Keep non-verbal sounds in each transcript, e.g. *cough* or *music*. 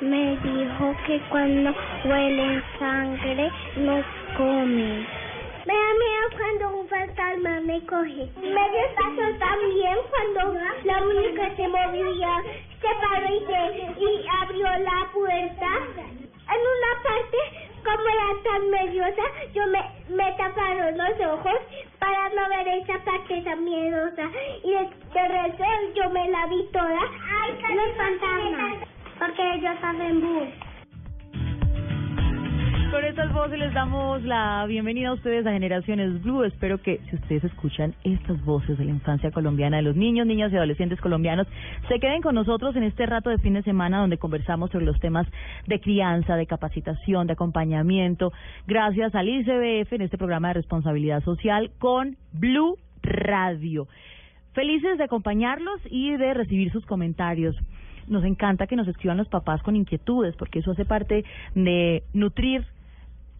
me dijo que cuando huelen sangre no comen. Me da miedo cuando un fantasma me coge. Me despacho también cuando la única se movía, se paró y, se, y abrió la puerta. En una parte, como era tan nerviosa, yo me, me taparon los ojos para no ver esa parte tan miedosa. Y de, de resto yo me la vi toda. los fantasmas, porque ellos hacen bus. Con estas voces les damos la bienvenida a ustedes a Generaciones Blue. Espero que si ustedes escuchan estas voces de la infancia colombiana, de los niños, niñas y adolescentes colombianos, se queden con nosotros en este rato de fin de semana donde conversamos sobre los temas de crianza, de capacitación, de acompañamiento, gracias al ICBF en este programa de responsabilidad social con Blue Radio. Felices de acompañarlos y de recibir sus comentarios. Nos encanta que nos escriban los papás con inquietudes, porque eso hace parte de nutrir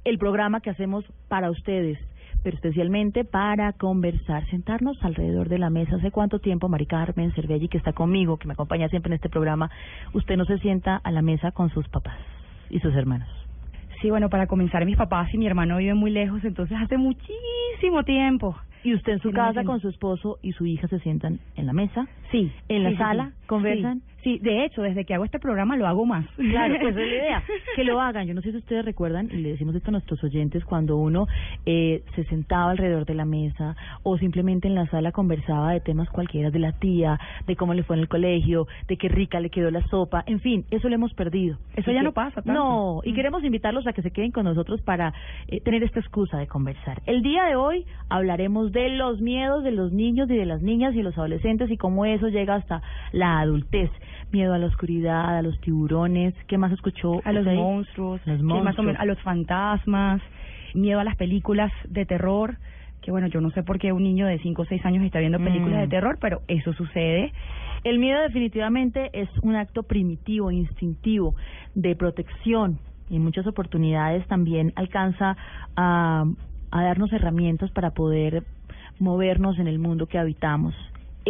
el programa que hacemos para ustedes, pero especialmente para conversar, sentarnos alrededor de la mesa. ¿Hace cuánto tiempo, Mari Carmen Cervelli, que está conmigo, que me acompaña siempre en este programa, usted no se sienta a la mesa con sus papás y sus hermanos? Sí, bueno, para comenzar, mis papás y mi hermano viven muy lejos, entonces hace muchísimo tiempo. ¿Y usted en su Sí, casa con su esposo y su hija se sientan en la mesa? Sí. ¿En la sí, sala? ¿Conversan? Sí. Sí, de hecho, desde que hago este programa lo hago más. *laughs* Claro, pues esa es la idea, que lo hagan. Yo no sé si ustedes recuerdan, y le decimos esto a nuestros oyentes, cuando uno eh, se sentaba alrededor de la mesa o simplemente en la sala conversaba de temas cualquiera, de la tía, de cómo le fue en el colegio, de qué rica le quedó la sopa, en fin, eso lo hemos perdido. Eso Y ya que- no pasa tanto. No, y Mm. queremos invitarlos a que se queden con nosotros para eh, tener esta excusa de conversar. El día de hoy hablaremos de los miedos de los niños y de las niñas y los adolescentes y cómo eso llega hasta la adultez. Miedo a la oscuridad, a los tiburones, ¿qué más escuchó? a los ahí? monstruos, Los más o monstruos. menos a los fantasmas, miedo a las películas de terror, que bueno, yo no sé por qué un niño de 5 o 6 años está viendo películas Mm. de terror, pero eso sucede. El miedo definitivamente es un acto primitivo, instintivo, de protección y en muchas oportunidades también alcanza a, a darnos herramientas para poder movernos en el mundo que habitamos.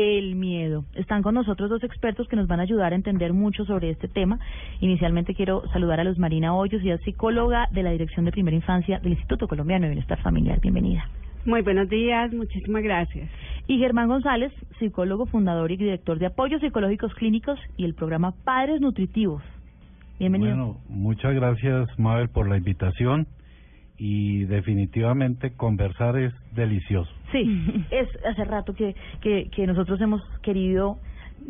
El miedo. Están con nosotros dos expertos que nos van a ayudar a entender mucho sobre este tema. Inicialmente quiero saludar a Luz Marina Hoyos, y es psicóloga de la Dirección de Primera Infancia del Instituto Colombiano de Bienestar Familiar. Bienvenida. Muy buenos días, muchísimas gracias. Y Germán González, psicólogo, fundador y director de apoyos psicológicos clínicos y el programa Padres Nutritivos. Bienvenido. Bueno, muchas gracias, Mabel, por la invitación y definitivamente conversar es delicioso. Sí, *laughs* es hace rato que, que, que nosotros hemos querido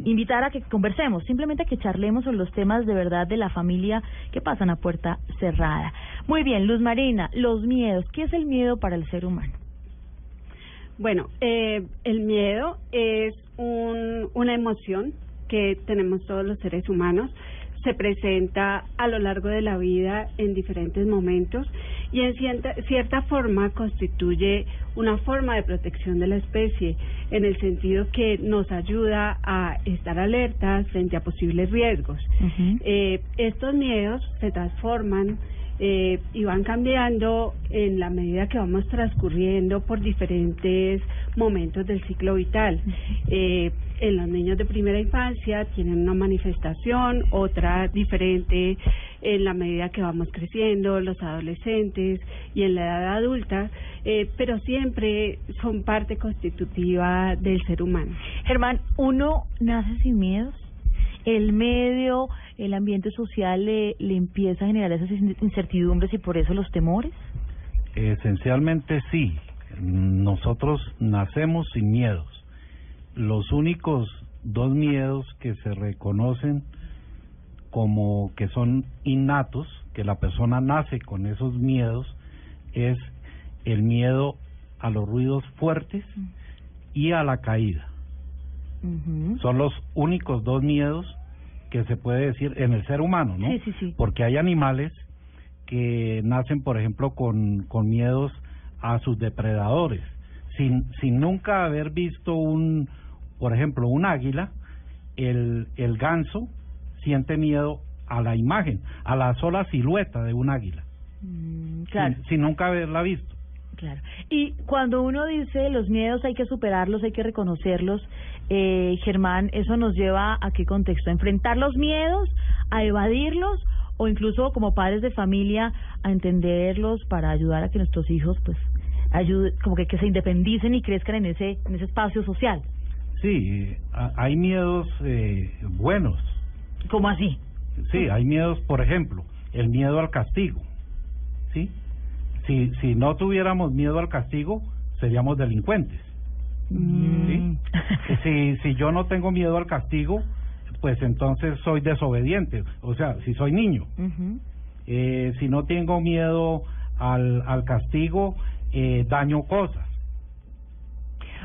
invitar a que conversemos, simplemente a que charlemos sobre los temas de verdad de la familia que pasan a puerta cerrada. Muy bien, Luz Marina, los miedos. ¿Qué es el miedo para el ser humano? Bueno, eh, el miedo es un, una emoción que tenemos todos los seres humanos. Se presenta a lo largo de la vida en diferentes momentos y en cierta, cierta forma constituye una forma de protección de la especie en el sentido que nos ayuda a estar alertas frente a posibles riesgos. Eh, estos miedos se transforman eh, y van cambiando en la medida que vamos transcurriendo por diferentes momentos del ciclo vital. Eh, en los niños de primera infancia tienen una manifestación, otra diferente en la medida que vamos creciendo, los adolescentes y en la edad adulta, eh, pero siempre son parte constitutiva del ser humano. Germán, ¿uno nace sin miedos? ¿El medio, el ambiente social le, le empieza a generar esas incertidumbres y por eso los temores? Esencialmente sí, nosotros nacemos sin miedos. Los únicos dos miedos que se reconocen como que son innatos, que la persona nace con esos miedos, es el miedo a los ruidos fuertes y a la caída. Son los únicos dos miedos que se puede decir en el ser humano, ¿no? Sí, sí, sí. Porque hay animales que nacen, por ejemplo, con, con miedos a sus depredadores, sin, sin nunca haber visto un, por ejemplo, un águila, el, el ganso siente miedo a la imagen, a la sola silueta de un águila, Mm, claro. sin, sin nunca haberla visto. Claro. Y cuando uno dice los miedos hay que superarlos, hay que reconocerlos, eh, Germán, ¿eso nos lleva a qué contexto? ¿A enfrentar los miedos, a evadirlos o incluso como padres de familia a entenderlos para ayudar a que nuestros hijos pues ayuden, como que, que se independicen y crezcan en ese, en ese espacio social? Sí, a- hay miedos eh, buenos. ¿Cómo así? Sí, hay miedos, por ejemplo, el miedo al castigo. ¿Sí? Si, si no tuviéramos miedo al castigo, seríamos delincuentes. Mm. Si, si yo no tengo miedo al castigo, pues entonces soy desobediente. O sea, si soy niño. Eh, si no tengo miedo al, al castigo, eh, daño cosas.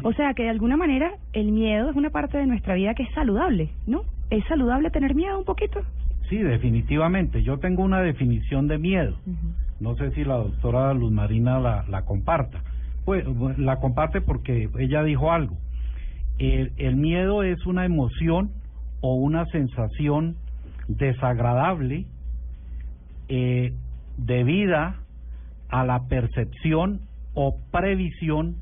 O sea que de alguna manera el miedo es una parte de nuestra vida que es saludable, ¿no? ¿Es saludable tener miedo un poquito? Sí, definitivamente. Yo tengo una definición de miedo. No sé si la doctora Luz Marina la, la comparta. Pues la comparte porque ella dijo algo. El, el miedo es una emoción o una sensación desagradable eh, debida a la percepción o previsión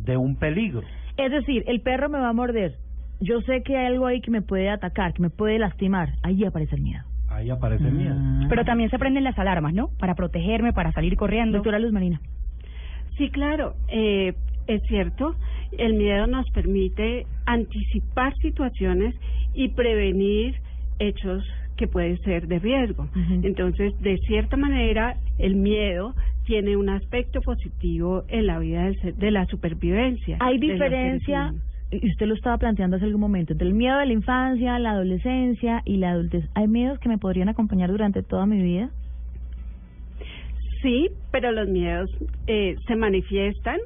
de un peligro. Es decir, el perro me va a morder. Yo sé que hay algo ahí que me puede atacar, que me puede lastimar. Ahí aparece el miedo. Ahí aparece el miedo. Ah. Pero también se prenden las alarmas, ¿no? Para protegerme, para salir corriendo. Doctora Luz Marina. Sí, claro, eh, es cierto. El miedo nos permite anticipar situaciones y prevenir hechos que pueden ser de riesgo. Entonces, de cierta manera, el miedo tiene un aspecto positivo en la vida del ser- de la supervivencia. Hay diferencia. Y usted lo estaba planteando hace algún momento, entre el miedo de la infancia, la adolescencia y la adultez. ¿Hay miedos que me podrían acompañar durante toda mi vida? Sí, pero los miedos eh, se manifiestan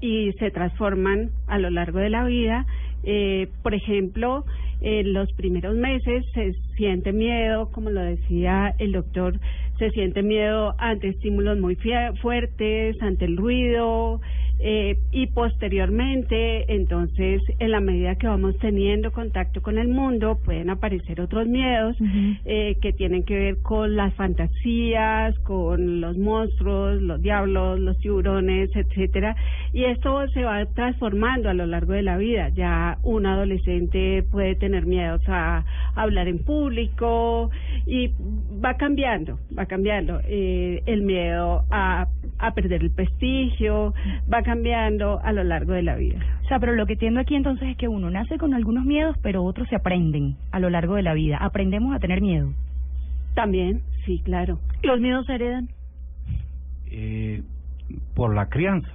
y se transforman a lo largo de la vida. Eh, por ejemplo, en los primeros meses se siente miedo, como lo decía el doctor, se siente miedo ante estímulos muy fuertes, ante el ruido, eh, y posteriormente, entonces, en la medida que vamos teniendo contacto con el mundo, pueden aparecer otros miedos eh, que tienen que ver con las fantasías, con los monstruos, los diablos, los tiburones, etcétera, y esto se va transformando a lo largo de la vida. Ya un adolescente puede tener miedos a hablar en público y va cambiando, va cambiando eh, el miedo a, a perder el prestigio, va cambiando a lo largo de la vida. O sea, pero lo que entiendo aquí entonces es que uno nace con algunos miedos, pero otros se aprenden a lo largo de la vida. Aprendemos a tener miedo. También, sí, claro. ¿Los miedos se heredan? Eh, por la crianza.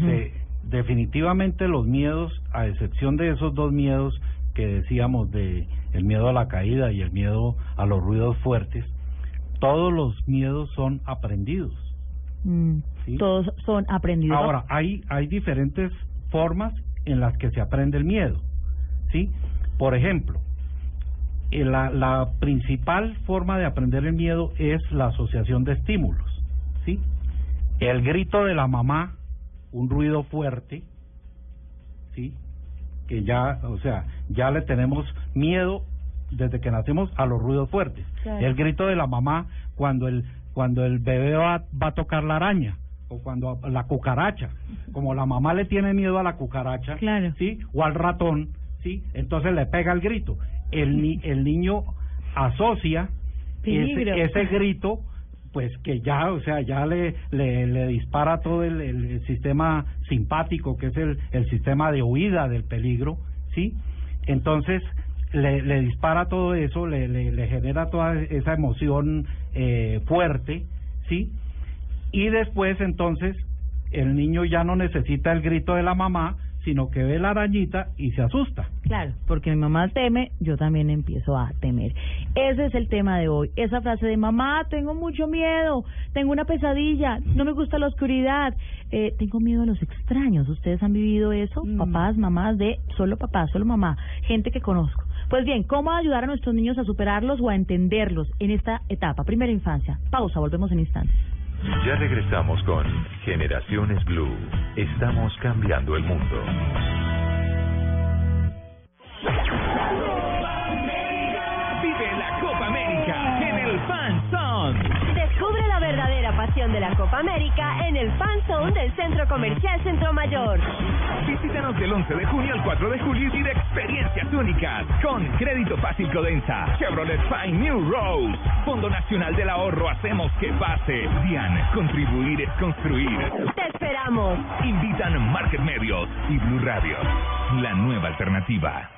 Se- definitivamente los miedos, a excepción de esos dos miedos que decíamos de el miedo a la caída y el miedo a los ruidos fuertes, todos los miedos son aprendidos. Mm, Sí. Todos son aprendidos. Ahora, hay, hay diferentes formas en las que se aprende el miedo. ¿sí? Por ejemplo, eh, la, la principal forma de aprender el miedo es la asociación de estímulos. ¿sí? El grito de la mamá, un ruido fuerte, ¿sí? que ya, o sea, ya le tenemos miedo desde que nacemos a los ruidos fuertes. Claro. El grito de la mamá cuando el cuando el bebé va, va a tocar la araña o cuando la cucaracha, como la mamá le tiene miedo a la cucaracha, Claro. sí, o al ratón, sí, entonces le pega el grito. El ni, *laughs* el niño asocia ese, ese grito pues que ya, o sea, ya le, le, le dispara todo el sistema simpático, que es el, el sistema de huida del peligro, ¿sí? Entonces, le, le dispara todo eso, le, le, le genera toda esa emoción eh, fuerte, ¿sí? Y después, entonces, el niño ya no necesita el grito de la mamá, sino que ve la arañita y se asusta. Claro, porque mi mamá teme, yo también empiezo a temer. Ese es el tema de hoy. Esa frase de mamá, tengo mucho miedo, tengo una pesadilla, no me gusta la oscuridad, eh, tengo miedo a los extraños. ¿Ustedes han vivido eso? Mm. Papás, mamás de solo papá, solo mamá, gente que conozco. Pues bien, ¿cómo ayudar a nuestros niños a superarlos o a entenderlos en esta etapa? Primera infancia. Pausa, volvemos en instantes. Ya regresamos con Generaciones Blue. Estamos cambiando el mundo. De la Copa América en el Fan Zone del Centro Comercial Centro Mayor. Visítanos del 11 de junio al 4 de julio y vive experiencias únicas con Crédito Fácil Codensa, Chevrolet Fine New Rose, Fondo Nacional del Ahorro Hacemos que pase. DIAN, contribuir es construir. Te esperamos. Invitan Market Medios y Blue Radio, la nueva alternativa.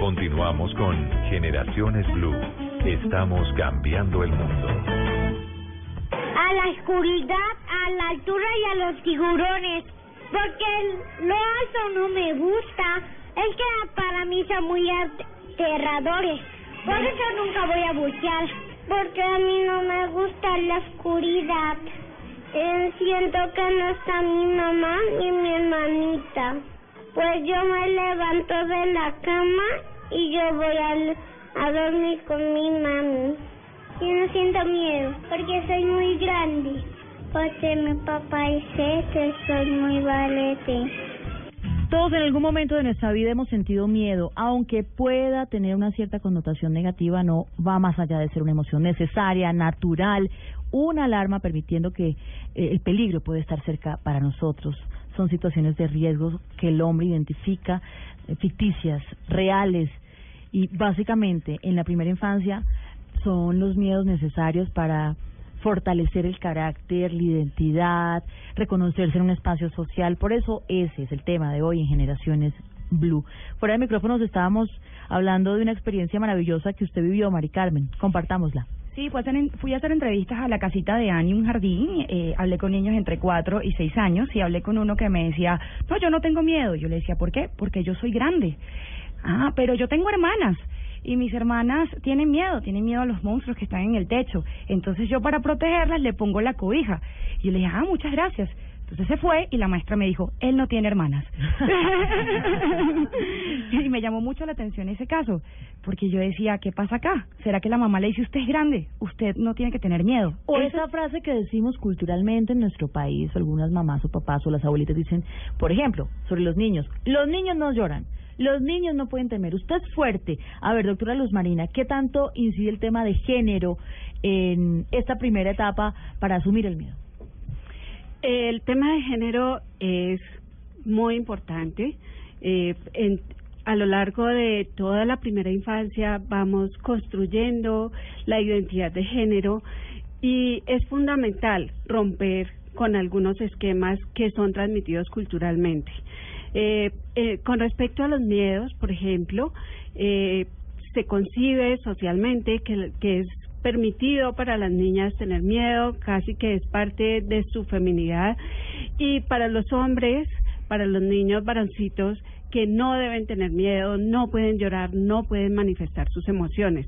Continuamos con Generaciones Blue. Estamos cambiando el mundo. A la oscuridad, a la altura y a los tiburones. Porque lo alto no me gusta. Es que para mí son muy aterradores. Por eso nunca voy a bucear. Porque a mí no me gusta la oscuridad. Eh, siento que no está mi mamá ni mi hermanita. Pues yo me levanto de la cama y yo voy al- a, dormir con mi mami. Yo no siento miedo porque soy muy grande. Porque mi papá dice que soy muy valete. Todos en algún momento de nuestra vida hemos sentido miedo, aunque pueda tener una cierta connotación negativa, no va más allá de ser una emoción necesaria, natural, una alarma permitiendo que eh, el peligro puede estar cerca para nosotros. Son situaciones de riesgo que el hombre identifica, eh, ficticias, reales, y básicamente en la primera infancia son los miedos necesarios para fortalecer el carácter, la identidad, reconocerse en un espacio social. Por eso ese es el tema de hoy en Generaciones Blue. Fuera de micrófonos estábamos hablando de una experiencia maravillosa que usted vivió, Mari Carmen. Compartámosla. Sí, fui a, hacer, fui a hacer entrevistas a la casita de Ani, un jardín. Eh, hablé con niños entre 4 y 6 años y hablé con uno que me decía, no, yo no tengo miedo. Yo le decía, ¿por qué? Porque yo soy grande. Ah, pero yo tengo hermanas. Y mis hermanas tienen miedo, tienen miedo a los monstruos que están en el techo. Entonces yo para protegerlas le pongo la cobija. Y yo le dije, ah, muchas gracias. Entonces se fue y la maestra me dijo, él no tiene hermanas. *laughs* y me llamó mucho la atención ese caso, porque yo decía, ¿qué pasa acá? ¿Será que la mamá le dice, usted es grande, usted no tiene que tener miedo? O esa frase que decimos culturalmente en nuestro país, algunas mamás o papás o las abuelitas dicen, por ejemplo, sobre los niños, los niños no lloran, los niños no pueden temer, usted es fuerte. A ver, doctora Luz Marina, ¿qué tanto incide el tema de género en esta primera etapa para asumir el miedo? El tema de género es muy importante. Eh, en- a lo largo de toda la primera infancia vamos construyendo la identidad de género y es fundamental romper con algunos esquemas que son transmitidos culturalmente. Eh, eh, con respecto a los miedos, por ejemplo, eh, se concibe socialmente que, es permitido para las niñas tener miedo, casi que es parte de su feminidad, y para los hombres, para los niños varoncitos, que no deben tener miedo, no pueden llorar, no pueden manifestar sus emociones.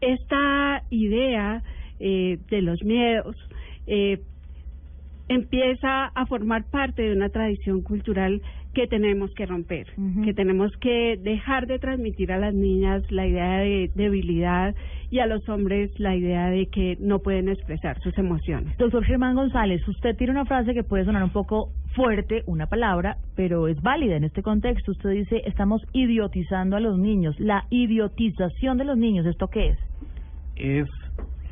Esta idea eh, de los miedos eh, empieza a formar parte de una tradición cultural que tenemos que romper, que tenemos que dejar de transmitir a las niñas la idea de debilidad y a los hombres la idea de que no pueden expresar sus emociones. Doctor Germán González, usted tiene una frase que puede sonar un poco fuerte, una palabra, pero es válida en este contexto. Usted dice, estamos idiotizando a los niños. La idiotización de los niños, ¿esto qué es? es,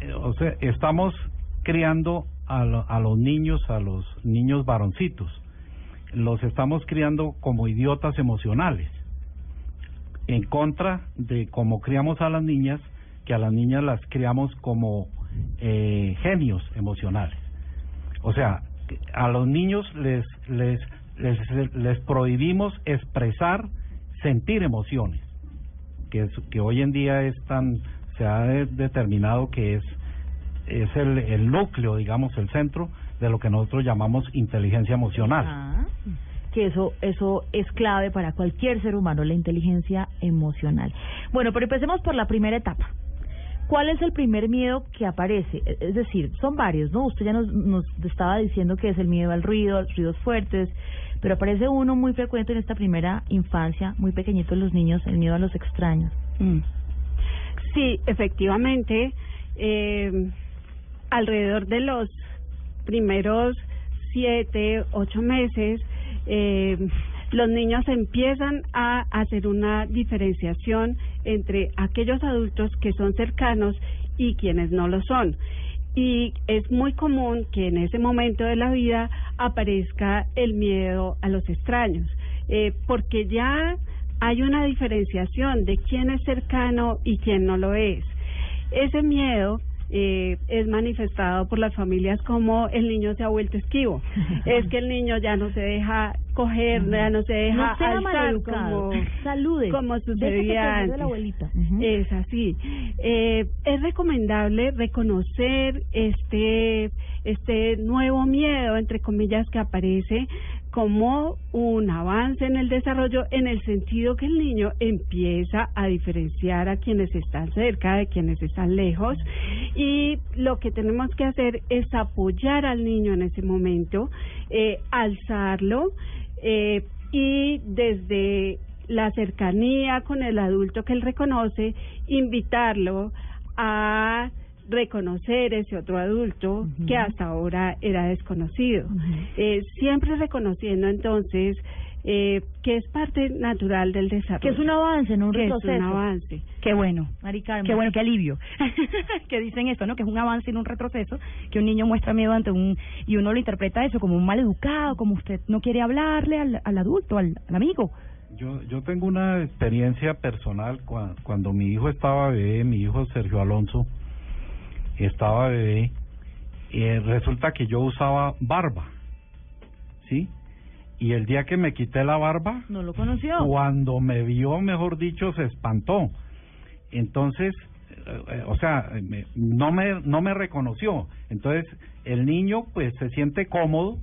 eh, o sea, estamos criando a, lo- a los niños, a los niños varoncitos, los estamos criando como idiotas emocionales, en contra de cómo criamos a las niñas, que a las niñas las criamos como eh, genios emocionales. O sea, a los niños les, les, les, les prohibimos expresar, sentir emociones que, es, que hoy en día es tan se ha de- determinado que es es el, el núcleo digamos el centro de lo que nosotros llamamos inteligencia emocional. Ah, que eso eso es clave para cualquier ser humano, la inteligencia emocional. Bueno, pero empecemos por la primera etapa. ¿Cuál es el primer miedo que aparece? E- Es decir, son varios, ¿no? Usted ya nos, nos estaba diciendo que es el miedo al ruido, a los ruidos fuertes, pero aparece uno muy frecuente en esta primera infancia, muy pequeñito en los niños, el miedo a los extraños. Mm. Sí, efectivamente, eh, alrededor de los primeros siete, ocho meses, eh, los niños empiezan a hacer una diferenciación entre aquellos adultos que son cercanos y quienes no lo son. Y es muy común que en ese momento de la vida aparezca el miedo a los extraños, eh, porque ya hay una diferenciación de quién es cercano y quién no lo es. Ese miedo eh, es manifestado por las familias como el niño se ha vuelto esquivo. *laughs* es que el niño ya no se deja coger, ya no se deja No sea alzar como, Salude. como sucedía antes. la abuelita. Es así. Eh, es recomendable reconocer este este nuevo miedo, entre comillas, que aparece como un avance en el desarrollo en el sentido que el niño empieza a diferenciar a quienes están cerca de quienes están lejos. Y lo que tenemos que hacer es apoyar al niño en ese momento, eh, alzarlo eh, y desde la cercanía con el adulto que él reconoce, invitarlo a reconocer ese otro adulto que hasta ahora era desconocido. Eh, siempre reconociendo entonces eh, que es parte natural del desarrollo. Que es un avance, no un Que es retroceso. un avance. Qué bueno. Mari Carmen. Qué bueno, qué alivio. *laughs* que dicen esto, ¿no? Que es un avance y no un retroceso, que un niño muestra miedo ante un... Y uno lo interpreta eso como un mal educado, como usted no quiere hablarle al, al adulto, al, al amigo. Yo, yo tengo una experiencia personal cua- cuando mi hijo estaba bebé, mi hijo Sergio Alonso estaba bebé, eh, resulta que yo usaba barba, ¿sí? Y el día que me quité la barba, No lo conoció. cuando me vio, mejor dicho, se espantó. Entonces, eh, eh, o sea, me- no me no me reconoció. Entonces, el niño pues se siente cómodo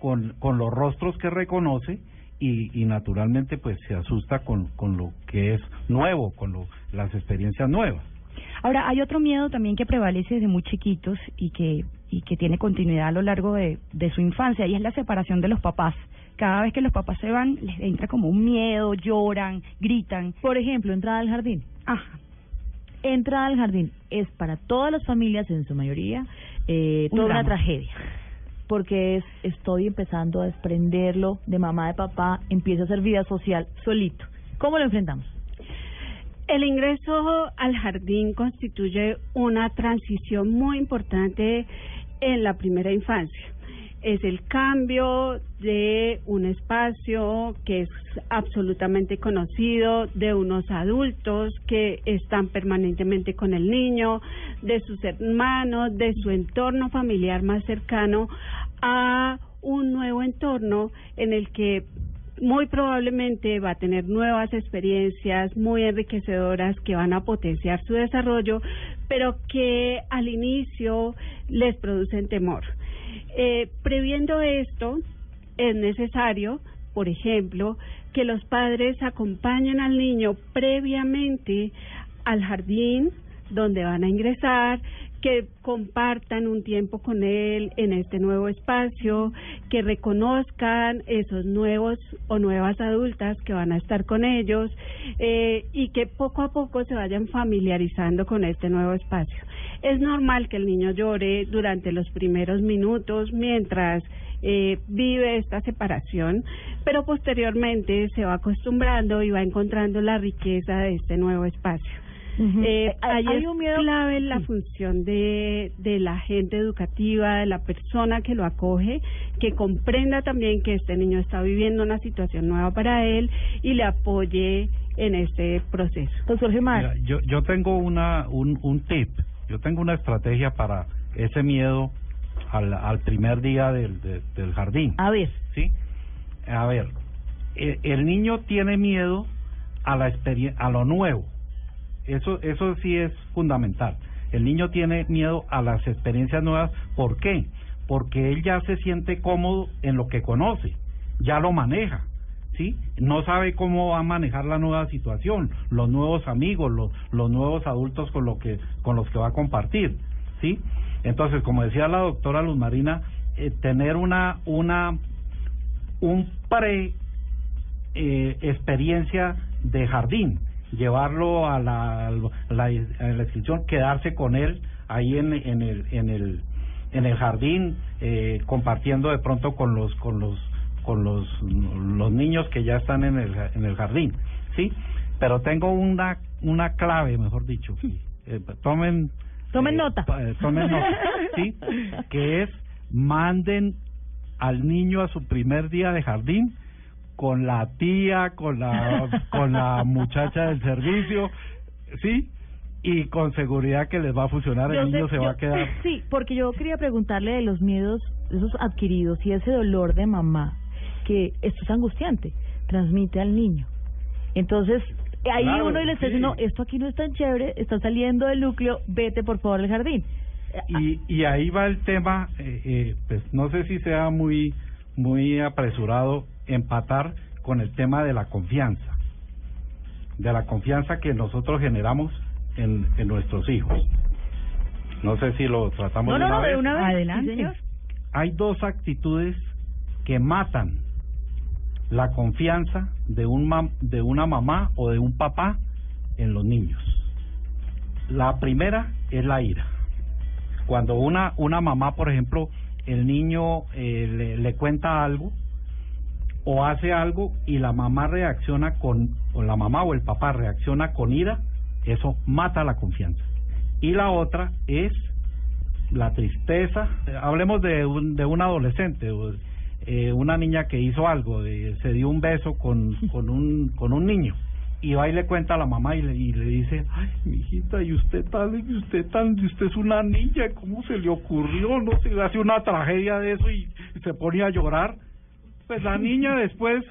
con con los rostros que reconoce y, y naturalmente pues se asusta con con lo que es nuevo, con lo, las experiencias nuevas. Ahora, hay otro miedo también que prevalece desde muy chiquitos y que, y que tiene continuidad a lo largo de, de su infancia, y es la separación de los papás. Cada vez que los papás se van, les entra como un miedo, lloran, gritan. Por ejemplo, entrada al jardín. Ajá. Entrada al jardín es para todas las familias, en su mayoría, eh, Un toda una tragedia. Porque es, estoy empezando a desprenderlo de mamá, de papá, empiezo a hacer vida social solito. ¿Cómo lo enfrentamos? El ingreso al jardín constituye una transición muy importante en la primera infancia. Es el cambio de un espacio que es absolutamente conocido, de unos adultos que están permanentemente con el niño, de sus hermanos, de su entorno familiar más cercano, a un nuevo entorno en el que muy probablemente va a tener nuevas experiencias muy enriquecedoras que van a potenciar su desarrollo, pero que al inicio les producen temor. Eh, previendo esto, es necesario, por ejemplo, que los padres acompañen al niño previamente al jardín donde van a ingresar, que compartan un tiempo con él en este nuevo espacio, que reconozcan esos nuevos o nuevas adultas que van a estar con ellos eh, y que poco a poco se vayan familiarizando con este nuevo espacio. Es normal que el niño llore durante los primeros minutos mientras eh, vive esta separación, pero posteriormente se va acostumbrando y va encontrando la riqueza de este nuevo espacio. Eh, Hay- ahí hay un miedo- clave la sí. función de, de la gente educativa, de la persona que lo acoge, que comprenda también que este niño está viviendo una situación nueva para él y le apoye en este proceso. Doctor Germán, Mira, yo, yo tengo una, un, un tip, yo tengo una estrategia para ese miedo al, al primer día del, de- del jardín. a ver, ¿sí? A ver, eh, el niño tiene miedo a la a lo nuevo. Eso eso sí es fundamental. El niño tiene miedo a las experiencias nuevas, ¿por qué? porque él ya se siente cómodo en lo que conoce, ya lo maneja, ¿sí? No sabe cómo va a manejar la nueva situación, los nuevos amigos, los, los nuevos adultos con, lo que, con los que va a compartir, ¿sí? Entonces, como decía la doctora Luz Marina, eh, tener una, una, un pre eh, experiencia de jardín, llevarlo a la, la, a la inscripción, quedarse con él ahí en, en el, en el, en el jardín, eh, compartiendo de pronto con los, con los, con los, los niños que ya están en el, en el jardín, sí. Pero tengo una, una clave, mejor dicho, eh, tomen, Tomen eh, nota. eh, tomen nota, sí, *laughs* que es manden al niño a su primer día de jardín con la tía, con la con la *laughs* muchacha del servicio, sí, y con seguridad que les va a funcionar, Yo el niño sé- se va a quedar. *laughs* Sí, porque yo quería preguntarle de los miedos, esos adquiridos y ese dolor de mamá, que esto es angustiante, transmite al niño. Entonces, ahí Claro, uno le está sí. diciendo, esto aquí no es tan chévere, está saliendo del núcleo, vete por favor al jardín. Y, y ahí va el tema, eh, eh, pues no sé si sea muy muy apresurado empatar con el tema de la confianza, de la confianza que nosotros generamos en, en nuestros hijos. No sé si lo tratamos No, de no, una no, de vez. una vez, sí, Adelante. señor. Hay dos actitudes que matan la confianza de un mam- de una mamá o de un papá en los niños. La primera es la ira. Cuando una una mamá, por ejemplo, el niño eh, le, cuenta algo o hace algo y la mamá reacciona con o la mamá o el papá reacciona con ira, eso mata la confianza. Y la otra es la tristeza. Eh, Hablemos de un, de un adolescente, eh, una niña que hizo algo, de- se dio un beso con, con, un, con un niño. Y va y le cuenta a la mamá y le, y le dice, ay, mijita, y usted tal, y usted tan, y usted es una niña, ¿cómo se le ocurrió? No se hace una tragedia de eso y, y se pone a llorar. Pues la niña después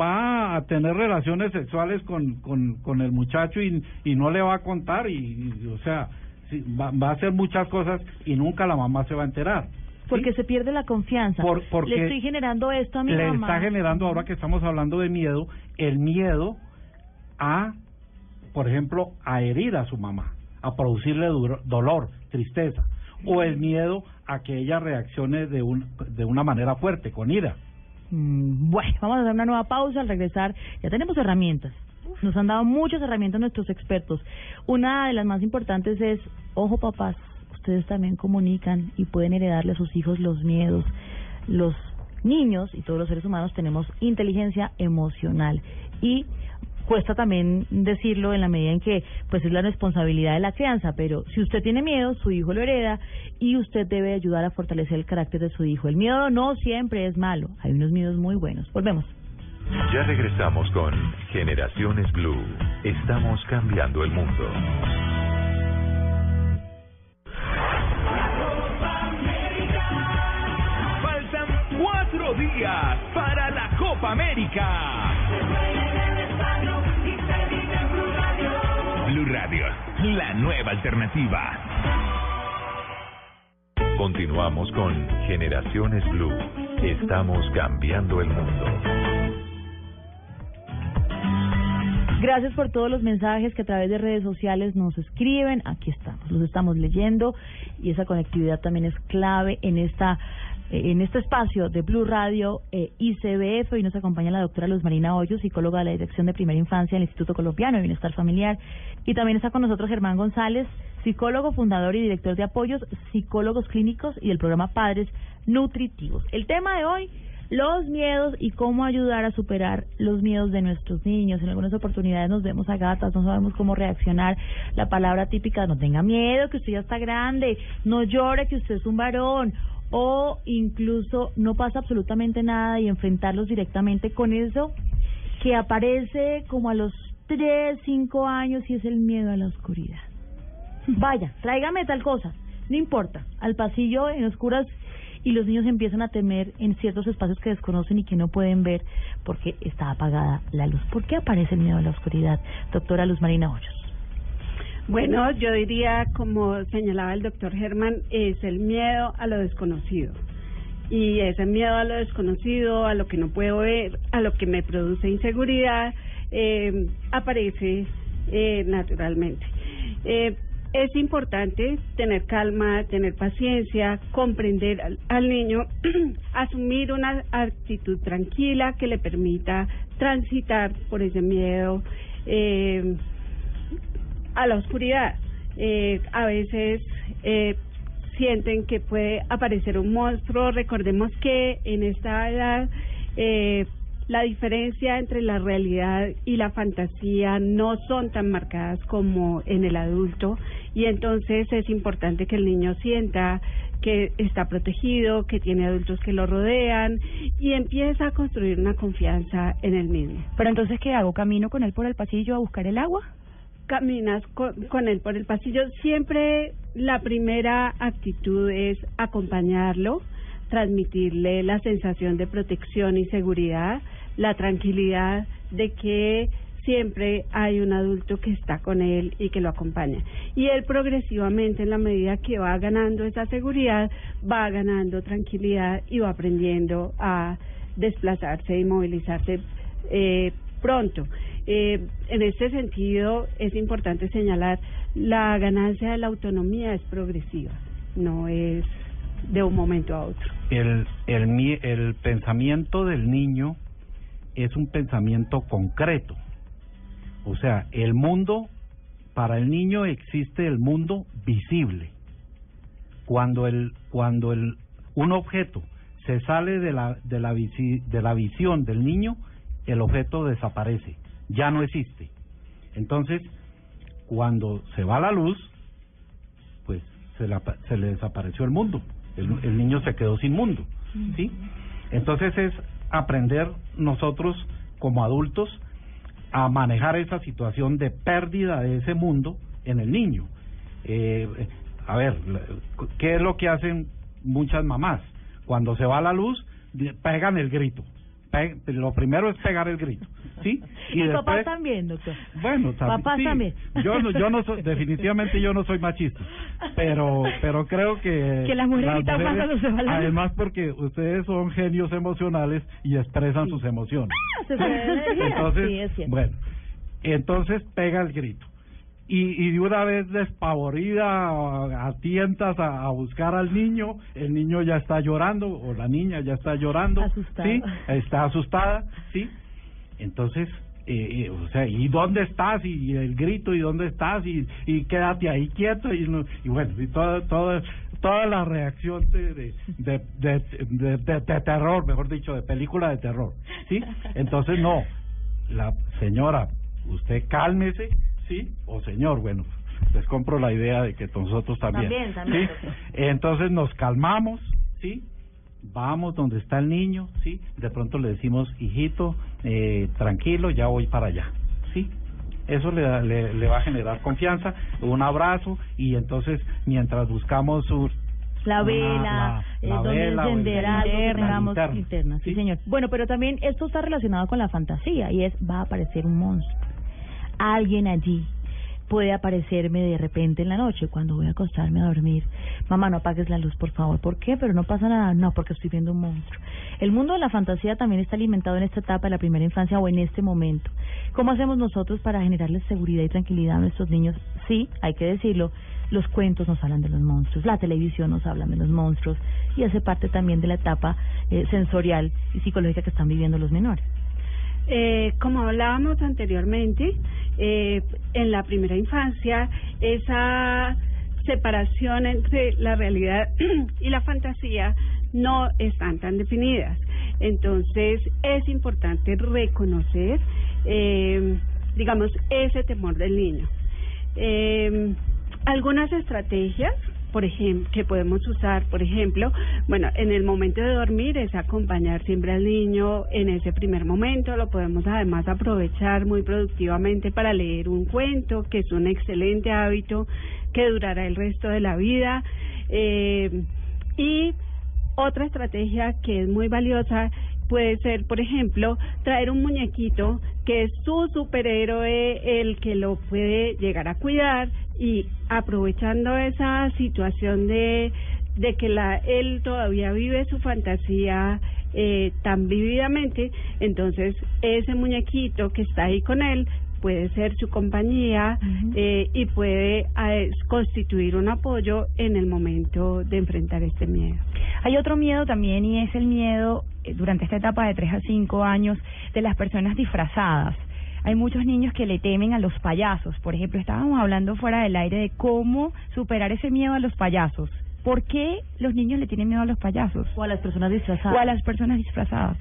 va a tener relaciones sexuales con, con, con el muchacho y, y no le va a contar y, y, o sea sí, va, va a hacer muchas cosas y nunca la mamá se va a enterar Porque se pierde la confianza. Por- porque le estoy generando esto a mi le mamá. está generando ahora que estamos hablando de miedo el miedo a por ejemplo a herir a su mamá a producirle duro- dolor tristeza o el miedo a que ella reaccione de un, de una manera fuerte con ira Mm, Bueno, vamos a hacer una nueva pausa al regresar. Ya tenemos herramientas. Nos han dado muchas herramientas nuestros expertos. Una de las más importantes es, ojo papás, ustedes también comunican y pueden heredarle a sus hijos los miedos. Los niños y todos los seres humanos tenemos inteligencia emocional y cuesta también decirlo en la medida en que pues es la responsabilidad de la crianza, pero si usted tiene miedo, su hijo lo hereda y usted debe ayudar a fortalecer el carácter de su hijo. El miedo no siempre es malo, hay unos miedos muy buenos. Volvemos. Ya regresamos con Generaciones Blue. Estamos cambiando el mundo. Faltan cuatro días para la Copa América. La nueva alternativa. Continuamos con Generaciones Blue. Estamos cambiando el mundo. Gracias por todos los mensajes que a través de redes sociales nos escriben. Aquí estamos, los estamos leyendo y esa conectividad también es clave en esta en este espacio de Blue Radio eh, ICBF. Hoy nos acompaña la doctora Luz Marina Hoyos, psicóloga de la Dirección de Primera Infancia del Instituto Colombiano de Bienestar Familiar. Y también está con nosotros Germán González, psicólogo, fundador y director de apoyos, psicólogos clínicos y del programa Padres Nutritivos. El tema de hoy, los miedos y cómo ayudar a superar los miedos de nuestros niños. En algunas oportunidades nos vemos a gatas, no sabemos cómo reaccionar. La palabra típica, no tenga miedo, que usted ya está grande, no llore, que usted es un varón. O incluso no pasa absolutamente nada y enfrentarlos directamente con eso que aparece como a los 3, 5 años y es el miedo a la oscuridad. *laughs* Vaya, tráigame tal cosa, no importa, al pasillo en oscuras y los niños empiezan a temer en ciertos espacios que desconocen y que no pueden ver porque está apagada la luz. ¿Por qué aparece el miedo a la oscuridad, doctora Luz Marina Hoyos? Bueno, yo diría, como señalaba el doctor Germán, es el miedo a lo desconocido. Y ese miedo a lo desconocido, a lo que no puedo ver, a lo que me produce inseguridad, eh, aparece eh, naturalmente. Eh, es importante tener calma, tener paciencia, comprender al, al niño, *clears throat* asumir una actitud tranquila que le permita transitar por ese miedo eh, a la oscuridad. Eh, a veces eh, sienten que puede aparecer un monstruo. Recordemos que en esta edad eh, la diferencia entre la realidad y la fantasía no son tan marcadas como en el adulto y entonces es importante que el niño sienta que está protegido, que tiene adultos que lo rodean y empieza a construir una confianza en el mismo. Pero entonces, ¿qué hago? ¿Camino con él por el pasillo a buscar el agua? Caminas con, con él por el pasillo. Siempre la primera actitud es acompañarlo, transmitirle la sensación de protección y seguridad, la tranquilidad de que siempre hay un adulto que está con él y que lo acompaña. Y él progresivamente, en la medida que va ganando esa seguridad, va ganando tranquilidad y va aprendiendo a desplazarse y movilizarse eh, pronto. Eh, en este sentido, es importante señalar, la ganancia de la autonomía es progresiva, no es de un momento a otro. El, el, el pensamiento del niño es un pensamiento concreto. O sea, el mundo, para el niño existe el mundo visible. Cuando el, cuando el, un objeto se sale de la, de la, visi- de la visión del niño, el objeto desaparece, ya no existe. Entonces, cuando se va la luz, pues se, la- se le desapareció el mundo. El, el niño se quedó sin mundo, ¿sí? Entonces es aprender nosotros como adultos a manejar esa situación de pérdida de ese mundo en el niño. Eh, a ver, ¿qué es lo que hacen muchas mamás? Cuando se va la luz, pegan el grito. Lo primero es pegar el grito, ¿sí? *laughs* Y, papás también, doctor. Bueno, tam- Papás sí. también. Yo no, yo no soy, *laughs* definitivamente yo no soy machista, pero, pero creo que Que las mujeres más cuando se además porque ustedes son genios emocionales y expresan sus emociones. Se la energía. Entonces, Sí, es bueno, entonces pega el grito. Y, y de una vez despavorida, a, a buscar al niño, el niño ya está llorando, o la niña ya está llorando, Asustada. ¿sí? Está asustada, ¿sí? Entonces, eh, eh, o sea, ¿y dónde estás? Y el grito, ¿y dónde estás? Y, y quédate ahí quieto, y, y bueno, y toda, toda, toda la reacción de, de, de- de- de terror, mejor dicho, de película de terror, ¿sí? Entonces, no, la señora, usted cálmese, ¿sí? O señor, bueno, les compro la idea de que nosotros también. También, también. Entonces nos calmamos, ¿sí? Vamos donde está el niño, ¿sí? De pronto le decimos, hijito, eh, tranquilo, ya voy para allá, ¿sí? Eso le, da- le, le va a generar confianza, un abrazo y entonces mientras buscamos su La vela, la- eh, la donde vela o el- encender la algo, que linterna, tengamos linterna. linterna, sí, ¿Sí? señor. Bueno, pero también esto está relacionado con la fantasía y es, va a aparecer un monstruo. Alguien allí puede aparecerme de repente en la noche cuando voy a acostarme a dormir. Mamá, no apagues la luz, por favor. ¿Por qué? Pero no pasa nada. No, porque estoy viendo un monstruo. El mundo de la fantasía también está alimentado en esta etapa de la primera infancia o en este momento. ¿Cómo hacemos nosotros para generarles seguridad y tranquilidad a nuestros niños? Sí, hay que decirlo. Los cuentos nos hablan de los monstruos, la televisión nos habla de los monstruos y hace parte también de la etapa eh, sensorial y psicológica que están viviendo los menores. Eh, como hablábamos anteriormente, eh, en la primera infancia, esa separación entre la realidad *clears throat* y la fantasía no están tan definidas. Entonces, es importante reconocer, eh, digamos, ese temor del niño. Eh, algunas estrategias por ejemplo, que podemos usar, por ejemplo, bueno, en el momento de dormir es acompañar siempre al niño en ese primer momento, lo podemos además aprovechar muy productivamente para leer un cuento, que es un excelente hábito que durará el resto de la vida. Eh, y otra estrategia que es muy valiosa puede ser, por ejemplo, traer un muñequito que es su superhéroe el que lo puede llegar a cuidar y aprovechando esa situación de, de que la, él todavía vive su fantasía eh, tan vividamente, entonces ese muñequito que está ahí con él puede ser su compañía eh, y puede eh, constituir un apoyo en el momento de enfrentar este miedo. Hay otro miedo también y es el miedo eh, durante esta etapa de 3 a 5 años de las personas disfrazadas. Hay muchos niños que le temen a los payasos. Por ejemplo, estábamos hablando fuera del aire de cómo superar ese miedo a los payasos. ¿Por qué los niños le tienen miedo a los payasos? O a las personas disfrazadas. O a las personas disfrazadas.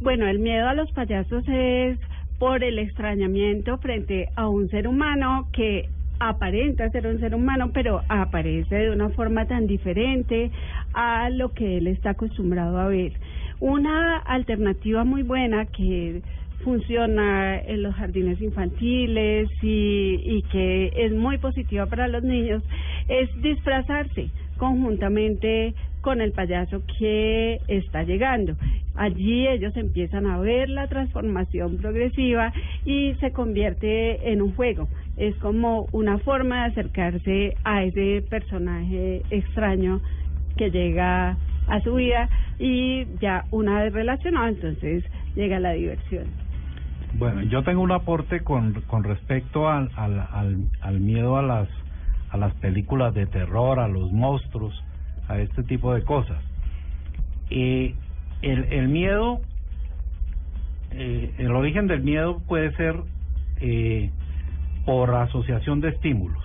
Bueno, el miedo a los payasos es por el extrañamiento frente a un ser humano que aparenta ser un ser humano, pero aparece de una forma tan diferente a lo que él está acostumbrado a ver. Una alternativa muy buena que funciona en los jardines infantiles y, y que es muy positiva para los niños es disfrazarse conjuntamente con el payaso que está llegando. Allí ellos empiezan a ver la transformación progresiva y se convierte en un juego. Es como una forma de acercarse a ese personaje extraño que llega a su vida y ya una vez relacionado, entonces llega la diversión. Bueno, yo tengo un aporte con, con respecto al, al, al, al miedo a las, a las películas de terror, a los monstruos, a este tipo de cosas. Eh, el, el miedo, eh, el origen del miedo puede ser eh, por asociación de estímulos.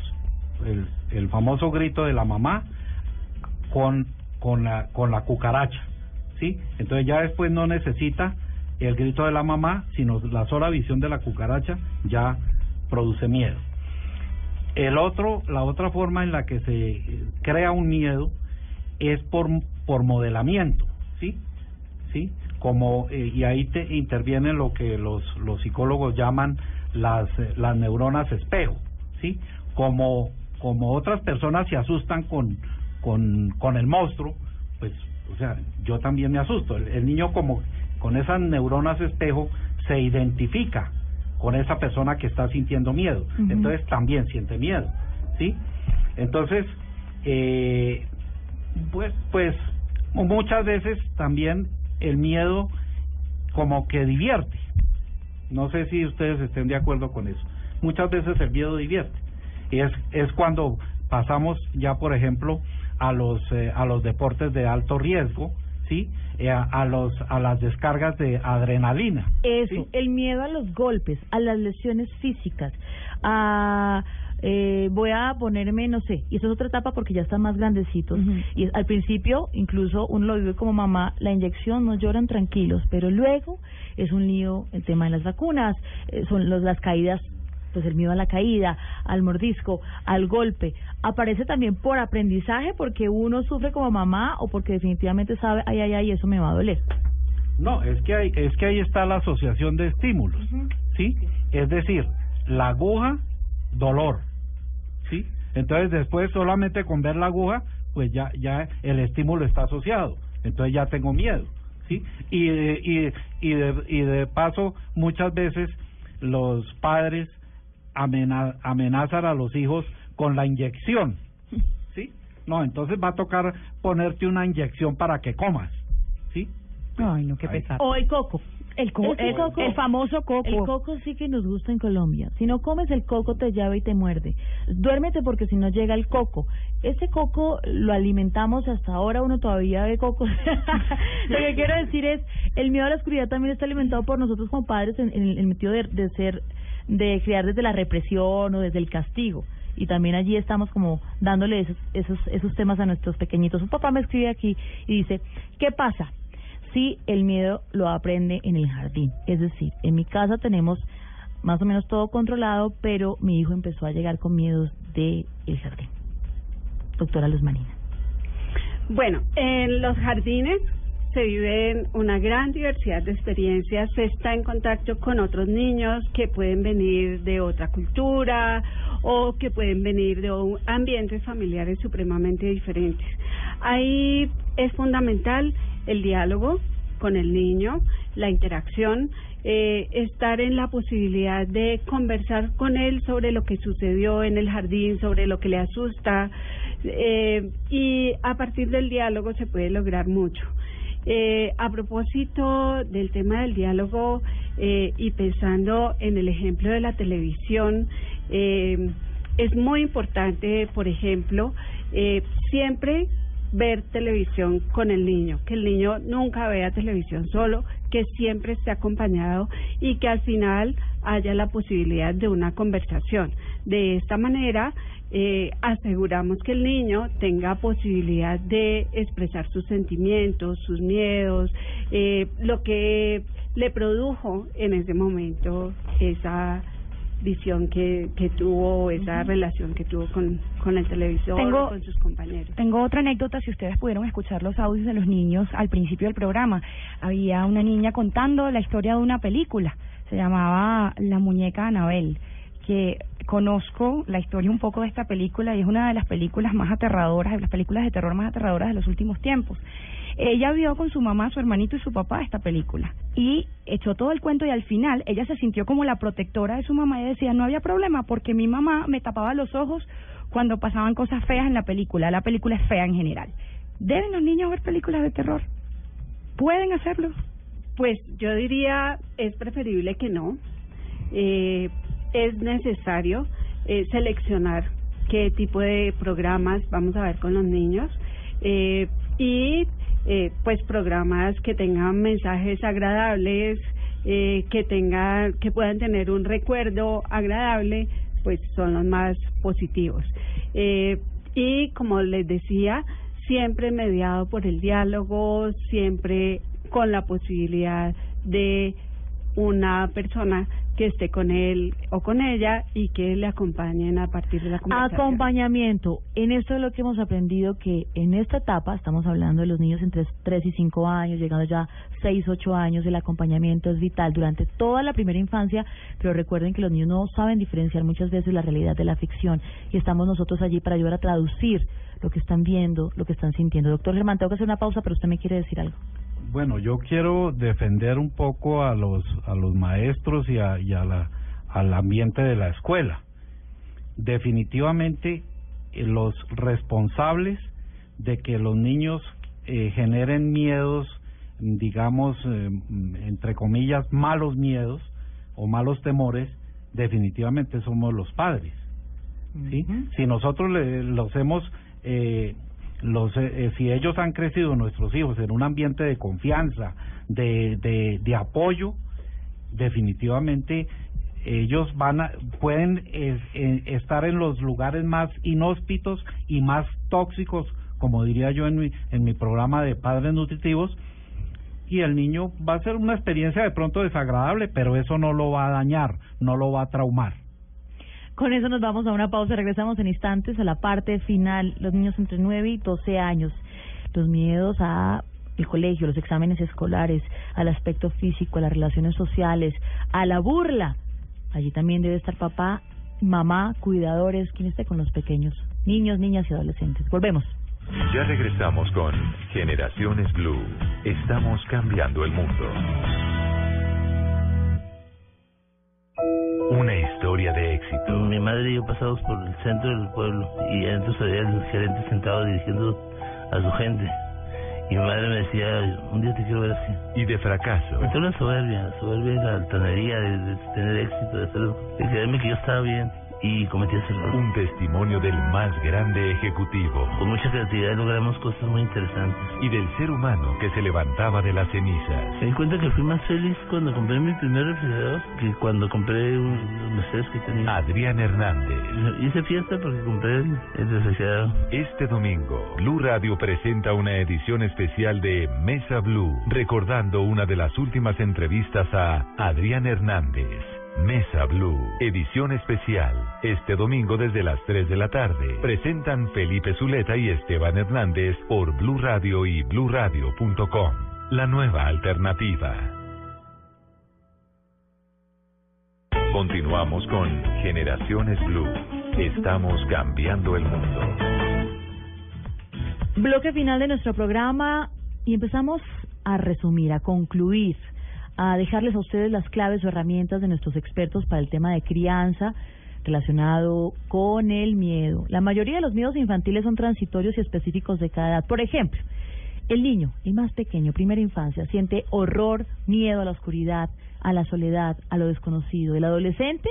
El, el famoso grito de la mamá con, con, la, con la cucaracha, ¿sí? Entonces ya después no necesita el grito de la mamá, sino la sola visión de la cucaracha ya produce miedo. El otro, la otra forma en la que se crea un miedo es por por modelamiento, ¿sí? ¿Sí? Como eh, y ahí te interviene lo que los los psicólogos llaman las las neuronas espejo, ¿sí? Como como otras personas se asustan con con con el monstruo, pues o sea, yo también me asusto. El niño como con esas neuronas espejo se identifica con esa persona que está sintiendo miedo. Entonces también siente miedo, ¿sí? Entonces, eh, pues, pues muchas veces también el miedo como que divierte. No sé si ustedes estén de acuerdo con eso. Muchas veces el miedo divierte. Y es, es cuando pasamos ya, por ejemplo, a los, eh, a los deportes de alto riesgo, ¿sí? Eh, a, a los, a las descargas de adrenalina. Eso, el miedo a los golpes, a las lesiones físicas, a eh, voy a ponerme, no sé, y eso es otra etapa porque ya están más grandecitos. Y es- al principio, incluso uno lo vive como mamá, la inyección no lloran tranquilos, pero luego es un lío el tema de las vacunas, eh, son los, las caídas, pues el miedo a la caída, al mordisco, al golpe. Aparece también por aprendizaje porque uno sufre como mamá o porque definitivamente sabe, ay, ay, ay, eso me va a doler. No, es que hay, es que ahí está la asociación de estímulos, ¿sí? Es decir, la aguja, dolor, ¿sí? Entonces después solamente con ver la aguja, pues ya, ya el estímulo está asociado, entonces ya tengo miedo, ¿sí? Y de, y, de- y de, y de paso muchas veces los padres amenazan a los hijos con la inyección, *laughs* ¿sí? No, entonces va a tocar ponerte una inyección para que comas, ¿sí? Ay, no, qué pesado. O el coco. El, co- Ese el, coco. el famoso coco. El coco sí que nos gusta en Colombia. Si no comes el coco te llave y te muerde. Duérmete porque si no llega el coco. Ese coco lo alimentamos hasta ahora uno todavía ve coco. *laughs* lo que quiero decir es el miedo a la oscuridad también está alimentado por nosotros como padres en, en el metido de, de ser de criar desde la represión o desde el castigo. Y también allí estamos como dándole esos, esos, esos temas a nuestros pequeñitos. Un papá me escribe aquí y dice, ¿qué pasa? si el miedo lo aprende en el jardín. Es decir, en mi casa tenemos más o menos todo controlado, pero mi hijo empezó a llegar con miedos del el jardín. Doctora Luz Manina. Bueno, en los jardines se viven una gran diversidad de experiencias, se está en contacto con otros niños que pueden venir de otra cultura o que pueden venir de ambientes familiares supremamente diferentes. Ahí es fundamental el diálogo, con el niño, la interacción, eh, estar en la posibilidad de conversar con él sobre lo que sucedió en el jardín, sobre lo que le asusta, eh, y a partir del diálogo se puede lograr mucho. Eh, a propósito del tema del diálogo eh, y pensando en el ejemplo de la televisión, eh, es muy importante, por ejemplo, eh, siempre ver televisión con el niño, que el niño nunca vea televisión solo, que siempre esté acompañado y que al final haya la posibilidad de una conversación. De esta manera, eh, aseguramos que el niño tenga posibilidad de expresar sus sentimientos, sus miedos, eh, lo que le produjo en ese momento esa visión que, que tuvo, esa relación que tuvo con, con el televisor, Tengo- con sus compañeros. Tengo otra anécdota, si ustedes pudieron escuchar los audios de los niños al principio del programa. Había una niña contando la historia de una película, se llamaba La muñeca Anabel, que conozco la historia un poco de esta película y es una de las películas más aterradoras, de las películas de terror más aterradoras de los últimos tiempos. Ella vio con su mamá, su hermanito y su papá esta película y echó todo el cuento y al final ella se sintió como la protectora de su mamá y decía no había problema porque mi mamá me tapaba los ojos cuando pasaban cosas feas en la película. La película es fea en general. ¿Deben los niños ver películas de terror? ¿Pueden hacerlo? Pues yo diría es preferible que no. Eh, es necesario eh, seleccionar qué tipo de programas vamos a ver con los niños eh, y eh, pues programas que tengan mensajes agradables, eh, que tengan, que puedan tener un recuerdo agradable, pues son los más positivos. Eh, y como les decía, siempre mediado por el diálogo, siempre con la posibilidad de una persona que esté con él o con ella y que le acompañen a partir de la conversación. Acompañamiento. En esto es lo que hemos aprendido que en esta etapa, estamos hablando de los niños entre 3 y 5 años, llegando ya 6, 8 años, el acompañamiento es vital durante toda la primera infancia, pero recuerden que los niños no saben diferenciar muchas veces la realidad de la ficción y estamos nosotros allí para ayudar a traducir lo que están viendo, lo que están sintiendo. Doctor Germán, tengo que hacer una pausa, pero usted me quiere decir algo. Bueno, yo quiero defender un poco a los a los maestros y, a, y a la, al ambiente de la escuela. Definitivamente eh, los responsables de que los niños eh, generen miedos, digamos, eh, entre comillas, malos miedos o malos temores, definitivamente somos los padres. ¿sí? Si nosotros le, los hemos, eh, los, eh, eh, si ellos han crecido, nuestros hijos, en un ambiente de confianza, de, de, apoyo, definitivamente ellos van a, pueden eh, estar en los lugares más inhóspitos y más tóxicos, como diría yo en mi, en mi programa de padres nutritivos, y el niño va a ser una experiencia de pronto desagradable, pero eso no lo va a dañar, no lo va a traumar. Con eso nos vamos a una pausa, regresamos en instantes a la parte final, los niños entre 9 y 12 años, los miedos a el colegio, los exámenes escolares, al aspecto físico, a las relaciones sociales, a la burla. Allí también debe estar papá, mamá, cuidadores, quien esté con los pequeños, niños, niñas y adolescentes. Volvemos. Ya regresamos con Generaciones Blue. Estamos cambiando el mundo. Una historia de éxito. Mi madre y yo pasamos por el centro del pueblo y adentro había el gerente sentado dirigiendo a su gente. Y mi madre me decía, un día te quiero ver así. Y de fracaso. Entonces la soberbia, la soberbia y la altanería de, de tener éxito, de, hacer, de creerme que yo estaba bien y cometí ese error. Un testimonio del más grande ejecutivo. Con mucha creatividad logramos cosas muy interesantes. Y del ser humano que se levantaba de las cenizas. Me di cuenta que fui más feliz cuando compré mi primer refrigerador que cuando compré un Mercedes que tenía. Adrián Hernández. Hice fiesta porque compré el, el refrigerador. Este domingo, Blue Radio presenta una edición especial de Mesa Blue, recordando una de las últimas entrevistas a Adrián Hernández. Mesa Blue, edición especial. Este domingo desde las 3 de la tarde. Presentan Felipe Zuleta y Esteban Hernández por Blue Radio y bluradio.com. La nueva alternativa. Continuamos con Generaciones Blue. Estamos cambiando el mundo. Bloque final de nuestro programa y empezamos a resumir, a concluir, a dejarles a ustedes las claves o herramientas de nuestros expertos para el tema de crianza relacionado con el miedo. La mayoría de los miedos infantiles son transitorios y específicos de cada edad. Por ejemplo, el niño, el más pequeño, primera infancia, siente horror, miedo a la oscuridad, a la soledad, a lo desconocido. El adolescente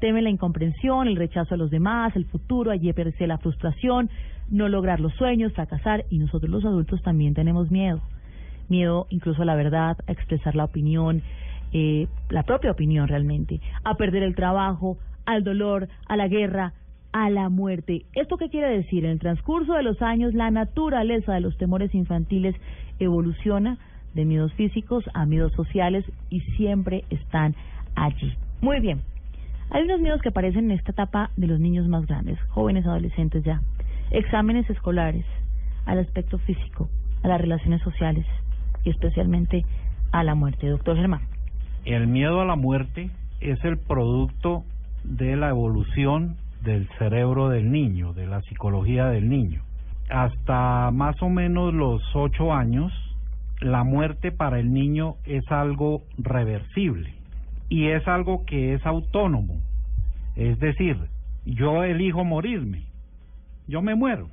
teme la incomprensión, el rechazo a los demás, el futuro, allí aparece la frustración, no lograr los sueños, fracasar. Y nosotros los adultos también tenemos miedo. Miedo incluso a la verdad, a expresar la opinión, eh, la propia opinión realmente, a perder el trabajo, al dolor, a la guerra, a la muerte. ¿Esto qué quiere decir? En el transcurso de los años, la naturaleza de los temores infantiles evoluciona de miedos físicos a miedos sociales y siempre están allí. Muy bien. Hay unos miedos que aparecen en esta etapa de los niños más grandes, jóvenes, adolescentes ya. Exámenes escolares, al aspecto físico, a las relaciones sociales especialmente a la muerte. Doctor Germán. El miedo a la muerte es el producto de la evolución del cerebro del niño, de la psicología del niño. Hasta más o menos los ocho años, la muerte para el niño es algo reversible y es algo que es autónomo. Es decir, yo elijo morirme, yo me muero.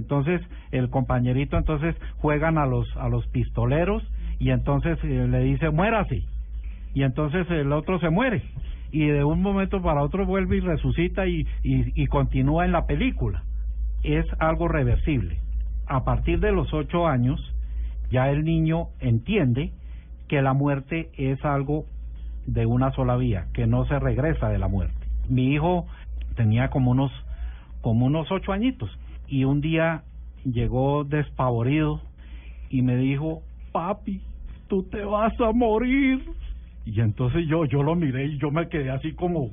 Entonces el compañerito entonces juegan a los a los pistoleros y entonces eh, le dice muérase y entonces el otro se muere y de un momento para otro vuelve y resucita y, y, y continúa en la película. Es algo reversible. A partir de los ocho años ya el niño entiende que la muerte es algo de una sola vía, que no se regresa de la muerte. Mi hijo tenía como unos como unos ocho añitos y un día llegó despavorido y me dijo, papi, tú te vas a morir. Y entonces yo yo lo miré y yo me quedé así como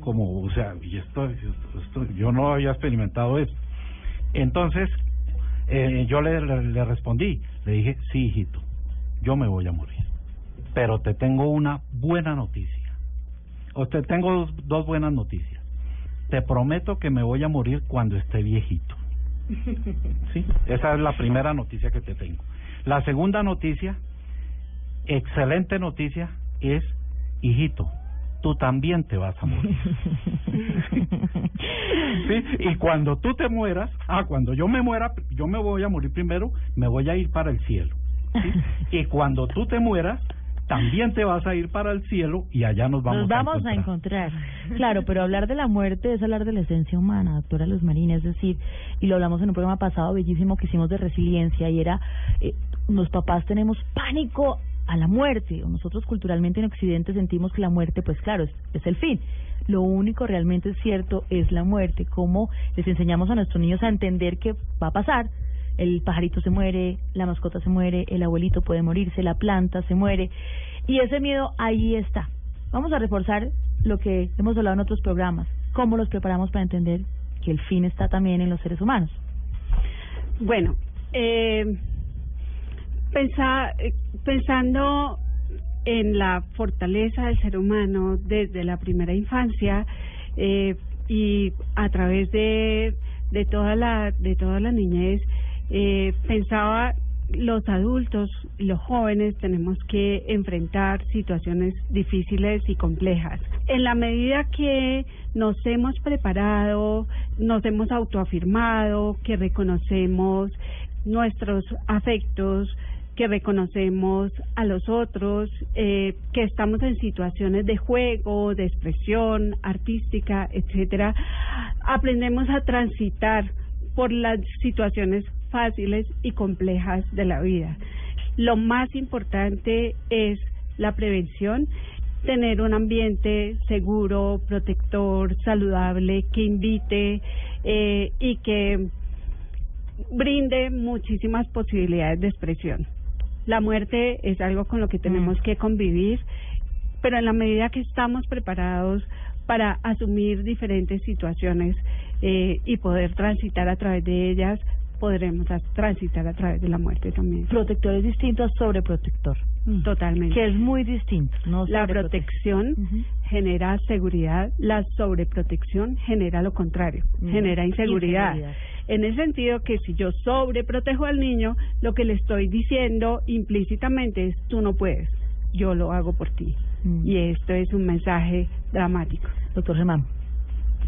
como o sea, y esto, esto, yo no había experimentado eso. Entonces eh, yo le, respondí, le dije, sí, hijito, yo me voy a morir. Pero te tengo una buena noticia. O te tengo dos buenas noticias. Te prometo que me voy a morir cuando esté viejito. Sí, esa es la primera noticia que te tengo. La segunda noticia, excelente noticia, es, hijito, tú también te vas a morir. *laughs* sí, y cuando tú te mueras, ah, cuando yo me muera, yo me voy a morir primero, me voy a ir para el cielo. ¿sí? Y cuando tú te mueras, también te vas a ir para el cielo y allá nos vamos, nos vamos a, encontrar. a encontrar. Claro, pero hablar de la muerte es hablar de la esencia humana, doctora Luz Marina, es decir, y lo hablamos en un programa pasado bellísimo que hicimos de resiliencia y era, eh, los papás tenemos pánico a la muerte, o nosotros culturalmente en Occidente sentimos que la muerte, pues claro, es, es el fin. Lo único realmente cierto es la muerte, como les enseñamos a nuestros niños a entender que va a pasar, el pajarito se muere, la mascota se muere, el abuelito puede morirse, la planta se muere y ese miedo ahí está. Vamos a reforzar lo que hemos hablado en otros programas, cómo los preparamos para entender que el fin está también en los seres humanos. Bueno, eh, pensa, pensando en la fortaleza del ser humano desde la primera infancia eh, y a través de, de toda la de toda la niñez eh, pensaba los adultos, los jóvenes tenemos que enfrentar situaciones difíciles y complejas. En la medida que nos hemos preparado, nos hemos autoafirmado, que reconocemos nuestros afectos, que reconocemos a los otros, eh, que estamos en situaciones de juego, de expresión artística, etcétera, aprendemos a transitar por las situaciones fáciles y complejas de la vida. Lo más importante es la prevención, tener un ambiente seguro, protector, saludable, que invite eh, y que brinde muchísimas posibilidades de expresión. La muerte es algo con lo que tenemos que convivir, pero en la medida que estamos preparados para asumir diferentes situaciones eh, y poder transitar a través de ellas, podremos transitar a través de la muerte también. Protector es distinto a sobreprotector. Totalmente. Que es muy distinto. No la protección genera seguridad, la sobreprotección genera lo contrario, genera inseguridad. inseguridad. en el sentido que si yo sobreprotejo al niño, lo que le estoy diciendo implícitamente es tú no puedes, yo lo hago por ti. Mm. Y esto es un mensaje dramático. Doctor Germán.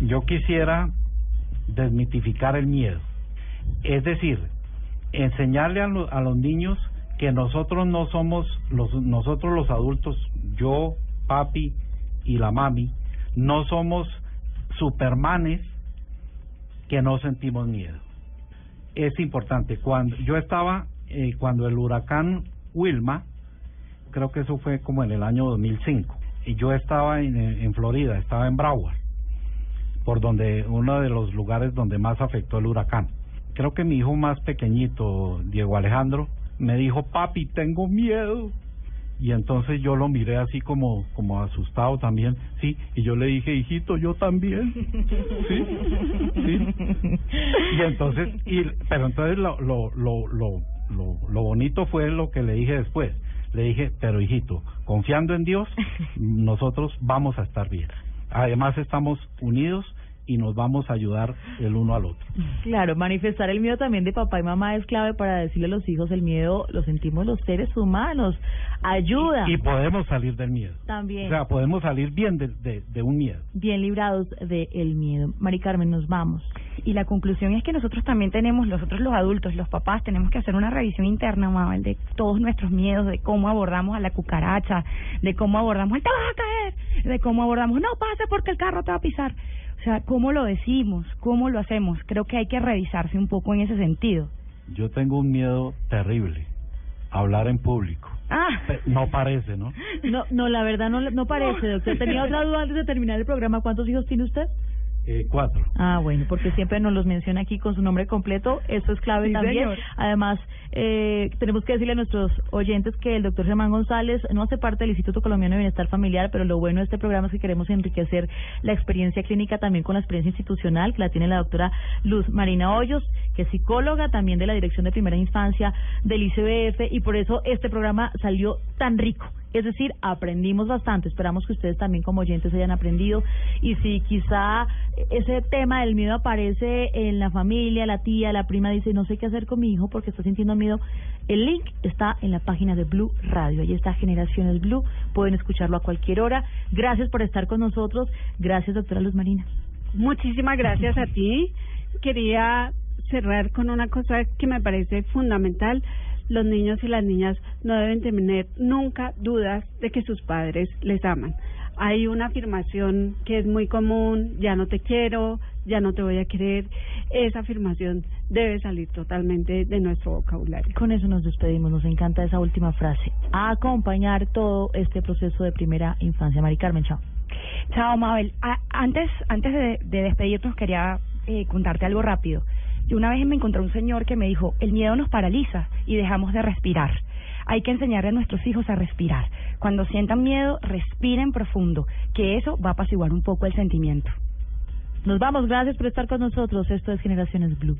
Yo quisiera desmitificar el miedo. Es decir, enseñarle a, a los niños que nosotros no somos, los, nosotros los adultos, yo, papi y la mami, no somos supermanes que no sentimos miedo. Es importante. Cuando yo estaba, eh, cuando el huracán Wilma, creo que eso fue como en el año 2005, y yo estaba en, en Florida, estaba en Broward por donde uno de los lugares donde más afectó el huracán. Creo que mi hijo más pequeñito, Diego Alejandro, me dijo, papi, tengo miedo. Y entonces yo lo miré así como, como asustado también, sí, y yo le dije, hijito, yo también, *laughs* sí, sí. Y entonces, y, pero entonces lo, lo, lo, lo, lo, lo bonito fue lo que le dije después. Le dije, pero hijito, confiando en Dios, *laughs* nosotros vamos a estar bien. Además estamos unidos y nos vamos a ayudar el uno al otro. Claro, manifestar el miedo también de papá y mamá es clave para decirle a los hijos el miedo lo sentimos los seres humanos. Ayuda. Y podemos salir del miedo. También. O sea, podemos salir bien de, de, de un miedo. bien librados del miedo. Mari Carmen, nos vamos. Y la conclusión es que nosotros también tenemos, nosotros los adultos, los papás, tenemos que hacer una revisión interna, Mabel, de todos nuestros miedos, de cómo abordamos a la cucaracha, de cómo abordamos el te vas a caer, de cómo abordamos no pase porque el carro te va a pisar. O sea, cómo lo decimos, cómo lo hacemos. Creo que hay que revisarse un poco en ese sentido. Yo tengo un miedo terrible, hablar en público. Ah, No parece, ¿no? No, no, la verdad no, no parece, doctor. *laughs* Tenía otra duda antes de terminar el programa. ¿Cuántos hijos tiene usted? Eh, cuatro. Ah, bueno, porque siempre nos los menciona aquí con su nombre completo. Eso es clave Sí, también. señor. Además, eh, tenemos que decirle a nuestros oyentes que el doctor Germán González no hace parte del Instituto Colombiano de Bienestar Familiar, pero lo bueno de este programa es que queremos enriquecer la experiencia clínica también con la experiencia institucional, que la tiene la doctora Luz Marina Hoyos, que es psicóloga también de la Dirección de Primera Infancia del ICBF, y por eso este programa salió tan rico. Es decir, aprendimos bastante. Esperamos que ustedes también como oyentes hayan aprendido. Y si quizá ese tema del miedo aparece en la familia, la tía, la prima dice, no sé qué hacer con mi hijo porque está sintiendo miedo, el link está en la página de Blue Radio. Ahí está Generaciones Blue. Pueden escucharlo a cualquier hora. Gracias por estar con nosotros. Gracias, doctora Luz Marina. Muchísimas gracias a ti. Quería cerrar con una cosa que me parece fundamental. Los niños y las niñas no deben tener nunca dudas de que sus padres les aman. Hay una afirmación que es muy común, ya no te quiero, ya no te voy a querer. Esa afirmación debe salir totalmente de nuestro vocabulario. Con eso nos despedimos. Nos encanta esa última frase. A acompañar todo este proceso de primera infancia. Mari Carmen, chao. Chao, Mabel. A- antes, antes de, de despedirnos, quería eh, contarte algo rápido. Yo una vez me encontré un señor que me dijo, el miedo nos paraliza y dejamos de respirar. Hay que enseñarle a nuestros hijos a respirar. Cuando sientan miedo, respiren profundo, que eso va a apaciguar un poco el sentimiento. Nos vamos. Gracias por estar con nosotros. Esto es Generaciones Blue.